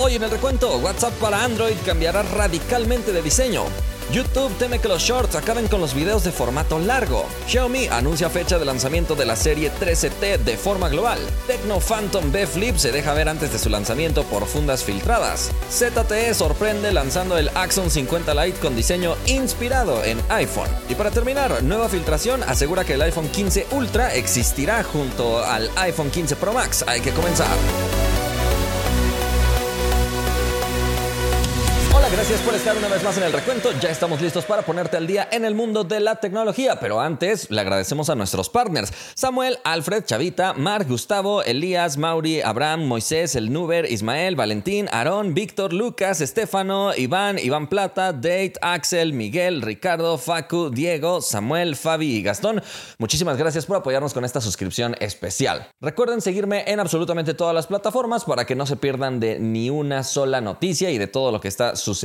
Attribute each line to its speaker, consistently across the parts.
Speaker 1: Hoy en el recuento, WhatsApp para Android cambiará radicalmente de diseño. YouTube teme que los shorts acaben con los videos de formato largo. Xiaomi anuncia fecha de lanzamiento de la serie 13T de forma global. Tecno Phantom B Flip se deja ver antes de su lanzamiento por fundas filtradas. ZTE sorprende lanzando el Axon 50 Lite con diseño inspirado en iPhone. Y para terminar, nueva filtración asegura que el iPhone 15 Ultra existirá junto al iPhone 15 Pro Max. Hay que comenzar. Gracias por estar una vez más en el recuento. Ya estamos listos para ponerte al día en el mundo de la tecnología, pero antes le agradecemos a nuestros partners: Samuel, Alfred, Chavita, Mark, Gustavo, Elías, Mauri, Abraham, Moisés, El Nuber, Ismael, Valentín, Aarón, Víctor, Lucas, Estefano, Iván, Iván Plata, Date, Axel, Miguel, Ricardo, Facu, Diego, Samuel, Fabi y Gastón. Muchísimas gracias por apoyarnos con esta suscripción especial. Recuerden seguirme en absolutamente todas las plataformas para que no se pierdan de ni una sola noticia y de todo lo que está sucediendo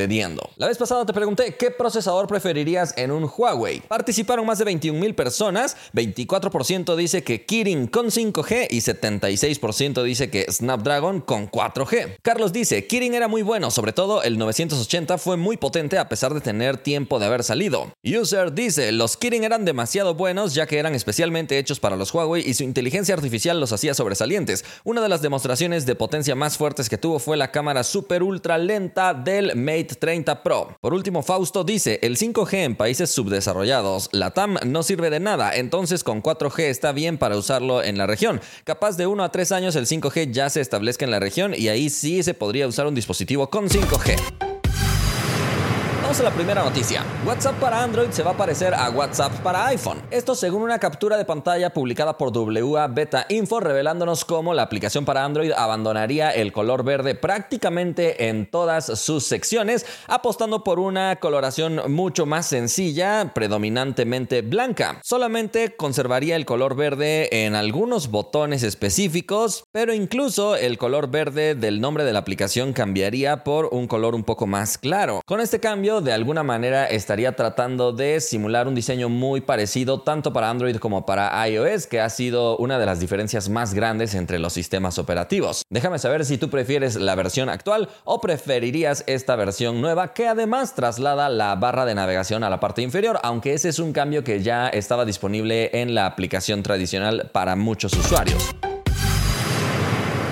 Speaker 1: La vez pasada te pregunté qué procesador preferirías en un Huawei. Participaron más de 21 mil personas, 24% dice que Kirin con 5G y 76% dice que Snapdragon con 4G. Carlos dice, Kirin era muy bueno, sobre todo el 980 fue muy potente a pesar de tener tiempo de haber salido. User dice, los Kirin eran demasiado buenos ya que eran especialmente hechos para los Huawei y su inteligencia artificial los hacía sobresalientes. Una de las demostraciones de potencia más fuertes que tuvo fue la cámara super ultra lenta del Mate 30 Pro. Por último, Fausto dice, el 5G en países subdesarrollados, la TAM no sirve de nada, entonces con 4G está bien para usarlo en la región. Capaz de 1 a 3 años el 5G ya se establezca en la región y ahí sí se podría usar un dispositivo con 5G a la primera noticia. WhatsApp para Android se va a parecer a WhatsApp para iPhone. Esto según una captura de pantalla publicada por WA Beta Info revelándonos cómo la aplicación para Android abandonaría el color verde prácticamente en todas sus secciones, apostando por una coloración mucho más sencilla, predominantemente blanca. Solamente conservaría el color verde en algunos botones específicos, pero incluso el color verde del nombre de la aplicación cambiaría por un color un poco más claro. Con este cambio de alguna manera estaría tratando de simular un diseño muy parecido tanto para Android como para iOS, que ha sido una de las diferencias más grandes entre los sistemas operativos. Déjame saber si tú prefieres la versión actual o preferirías esta versión nueva que además traslada la barra de navegación a la parte inferior, aunque ese es un cambio que ya estaba disponible en la aplicación tradicional para muchos usuarios.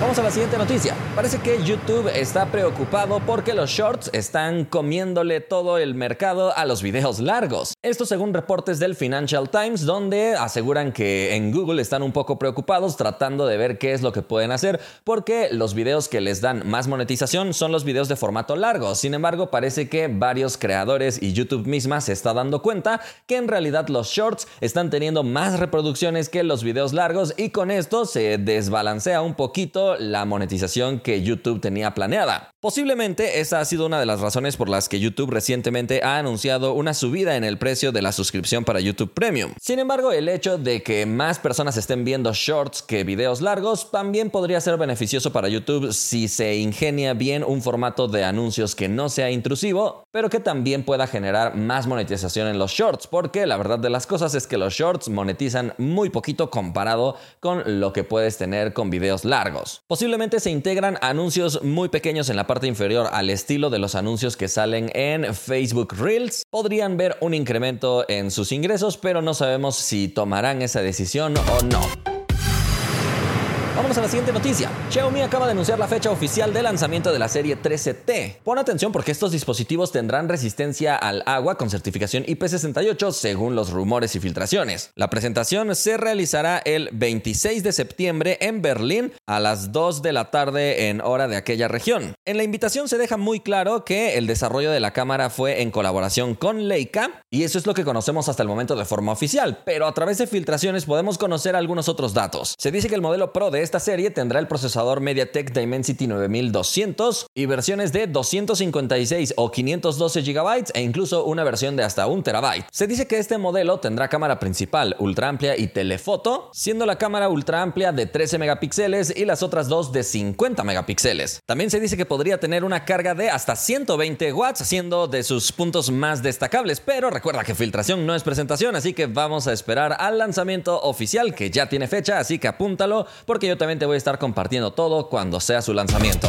Speaker 1: Vamos a la siguiente noticia. Parece que YouTube está preocupado porque los shorts están comiéndole todo el mercado a los videos largos. Esto según reportes del Financial Times, donde aseguran que en Google están un poco preocupados tratando de ver qué es lo que pueden hacer, porque los videos que les dan más monetización son los videos de formato largo. Sin embargo, parece que varios creadores y YouTube misma se está dando cuenta que en realidad los shorts están teniendo más reproducciones que los videos largos y con esto se desbalancea un poquito la monetización que YouTube tenía planeada. Posiblemente esa ha sido una de las razones por las que YouTube recientemente ha anunciado una subida en el precio de la suscripción para YouTube Premium. Sin embargo, el hecho de que más personas estén viendo shorts que videos largos también podría ser beneficioso para YouTube si se ingenia bien un formato de anuncios que no sea intrusivo, pero que también pueda generar más monetización en los shorts, porque la verdad de las cosas es que los shorts monetizan muy poquito comparado con lo que puedes tener con videos largos. Posiblemente se integran anuncios muy pequeños en la parte inferior al estilo de los anuncios que salen en Facebook Reels. Podrían ver un incremento en sus ingresos, pero no sabemos si tomarán esa decisión o no. Vamos a la siguiente noticia. Xiaomi acaba de anunciar la fecha oficial de lanzamiento de la serie 13T. Pon atención porque estos dispositivos tendrán resistencia al agua con certificación IP68 según los rumores y filtraciones. La presentación se realizará el 26 de septiembre en Berlín a las 2 de la tarde en hora de aquella región. En la invitación se deja muy claro que el desarrollo de la cámara fue en colaboración con Leica y eso es lo que conocemos hasta el momento de forma oficial, pero a través de filtraciones podemos conocer algunos otros datos. Se dice que el modelo Pro de esta serie tendrá el procesador MediaTek Dimensity 9200 y versiones de 256 o 512 GB e incluso una versión de hasta 1 TB. Se dice que este modelo tendrá cámara principal ultra amplia y telefoto, siendo la cámara ultra amplia de 13 megapíxeles y las otras dos de 50 megapíxeles. También se dice que podría tener una carga de hasta 120 watts, siendo de sus puntos más destacables, pero recuerda que filtración no es presentación, así que vamos a esperar al lanzamiento oficial que ya tiene fecha, así que apúntalo porque yo también te voy a estar compartiendo todo cuando sea su lanzamiento.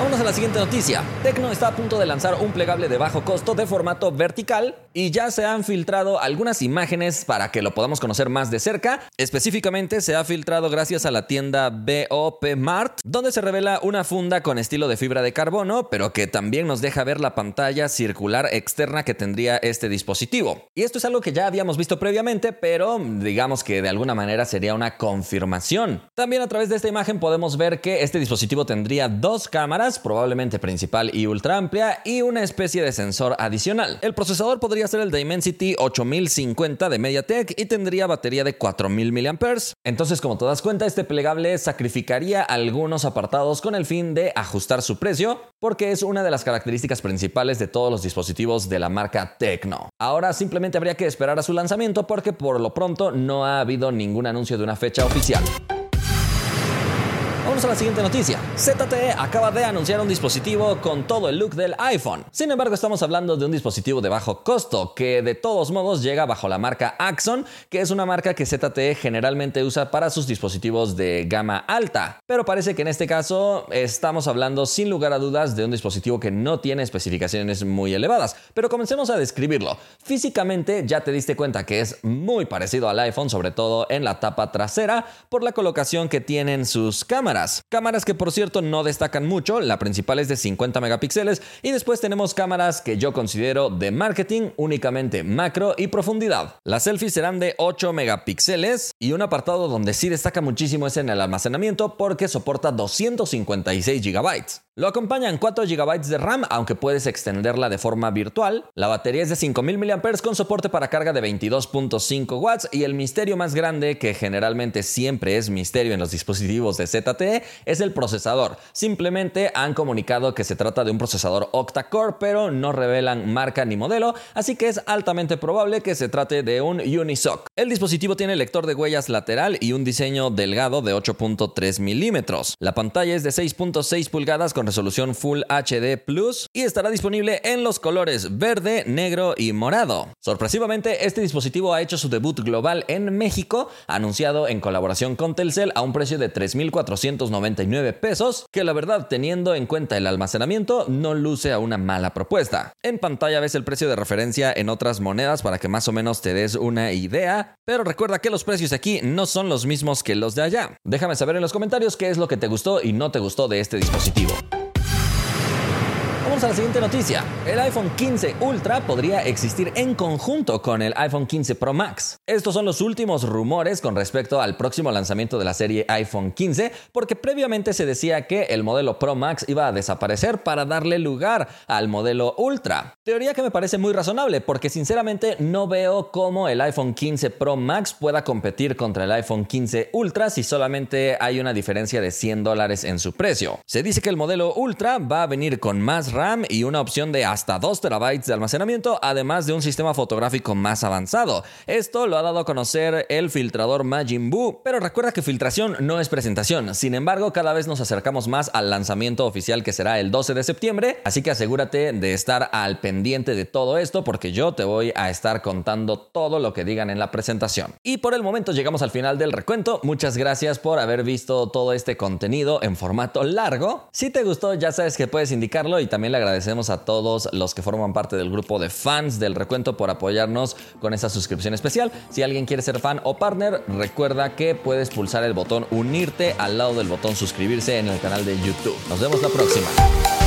Speaker 1: Vámonos a la siguiente noticia. Tecno está a punto de lanzar un plegable de bajo costo de formato vertical y ya se han filtrado algunas imágenes para que lo podamos conocer más de cerca. Específicamente se ha filtrado gracias a la tienda BOP Mart, donde se revela una funda con estilo de fibra de carbono, pero que también nos deja ver la pantalla circular externa que tendría este dispositivo. Y esto es algo que ya habíamos visto previamente, pero digamos que de alguna manera sería una confirmación. También a través de esta imagen podemos ver que este dispositivo tendría dos cámaras, probablemente principal y ultra amplia, y una especie de sensor adicional. El procesador podría ser el Dimensity 8050 de MediaTek y tendría batería de 4000 mAh. Entonces, como te das cuenta, este plegable sacrificaría algunos apartados con el fin de ajustar su precio, porque es una de las características principales de todos los dispositivos de la marca Tecno. Ahora simplemente habría que esperar a su lanzamiento porque por lo pronto no ha habido ningún anuncio de una fecha oficial. A la siguiente noticia. ZTE acaba de anunciar un dispositivo con todo el look del iPhone. Sin embargo, estamos hablando de un dispositivo de bajo costo que de todos modos llega bajo la marca Axon, que es una marca que ZTE generalmente usa para sus dispositivos de gama alta. Pero parece que en este caso estamos hablando sin lugar a dudas de un dispositivo que no tiene especificaciones muy elevadas. Pero comencemos a describirlo. Físicamente ya te diste cuenta que es muy parecido al iPhone, sobre todo en la tapa trasera, por la colocación que tienen sus cámaras. Cámaras que por cierto no destacan mucho, la principal es de 50 megapíxeles y después tenemos cámaras que yo considero de marketing únicamente macro y profundidad. Las selfies serán de 8 megapíxeles y un apartado donde sí destaca muchísimo es en el almacenamiento porque soporta 256 gigabytes. Lo acompañan 4 GB de RAM, aunque puedes extenderla de forma virtual. La batería es de 5000 mAh con soporte para carga de 22.5 watts y el misterio más grande, que generalmente siempre es misterio en los dispositivos de ZTE, es el procesador. Simplemente han comunicado que se trata de un procesador octa-core, pero no revelan marca ni modelo, así que es altamente probable que se trate de un Unisoc. El dispositivo tiene lector de huellas lateral y un diseño delgado de 8.3 milímetros. La pantalla es de 6.6 pulgadas con resolución Full HD Plus y estará disponible en los colores verde, negro y morado. Sorpresivamente, este dispositivo ha hecho su debut global en México, anunciado en colaboración con Telcel a un precio de 3.499 pesos, que la verdad teniendo en cuenta el almacenamiento no luce a una mala propuesta. En pantalla ves el precio de referencia en otras monedas para que más o menos te des una idea, pero recuerda que los precios aquí no son los mismos que los de allá. Déjame saber en los comentarios qué es lo que te gustó y no te gustó de este dispositivo a la siguiente noticia. El iPhone 15 Ultra podría existir en conjunto con el iPhone 15 Pro Max. Estos son los últimos rumores con respecto al próximo lanzamiento de la serie iPhone 15, porque previamente se decía que el modelo Pro Max iba a desaparecer para darle lugar al modelo Ultra. Teoría que me parece muy razonable, porque sinceramente no veo cómo el iPhone 15 Pro Max pueda competir contra el iPhone 15 Ultra si solamente hay una diferencia de 100 dólares en su precio. Se dice que el modelo Ultra va a venir con más RAM y una opción de hasta 2 terabytes de almacenamiento, además de un sistema fotográfico más avanzado. Esto lo ha dado a conocer el filtrador Majin Buu, pero recuerda que filtración no es presentación. Sin embargo, cada vez nos acercamos más al lanzamiento oficial que será el 12 de septiembre, así que asegúrate de estar al pendiente de todo esto porque yo te voy a estar contando todo lo que digan en la presentación. Y por el momento llegamos al final del recuento. Muchas gracias por haber visto todo este contenido en formato largo. Si te gustó, ya sabes que puedes indicarlo y también le agradecemos a todos los que forman parte del grupo de fans del recuento por apoyarnos con esa suscripción especial. Si alguien quiere ser fan o partner, recuerda que puedes pulsar el botón unirte al lado del botón suscribirse en el canal de YouTube. Nos vemos la próxima.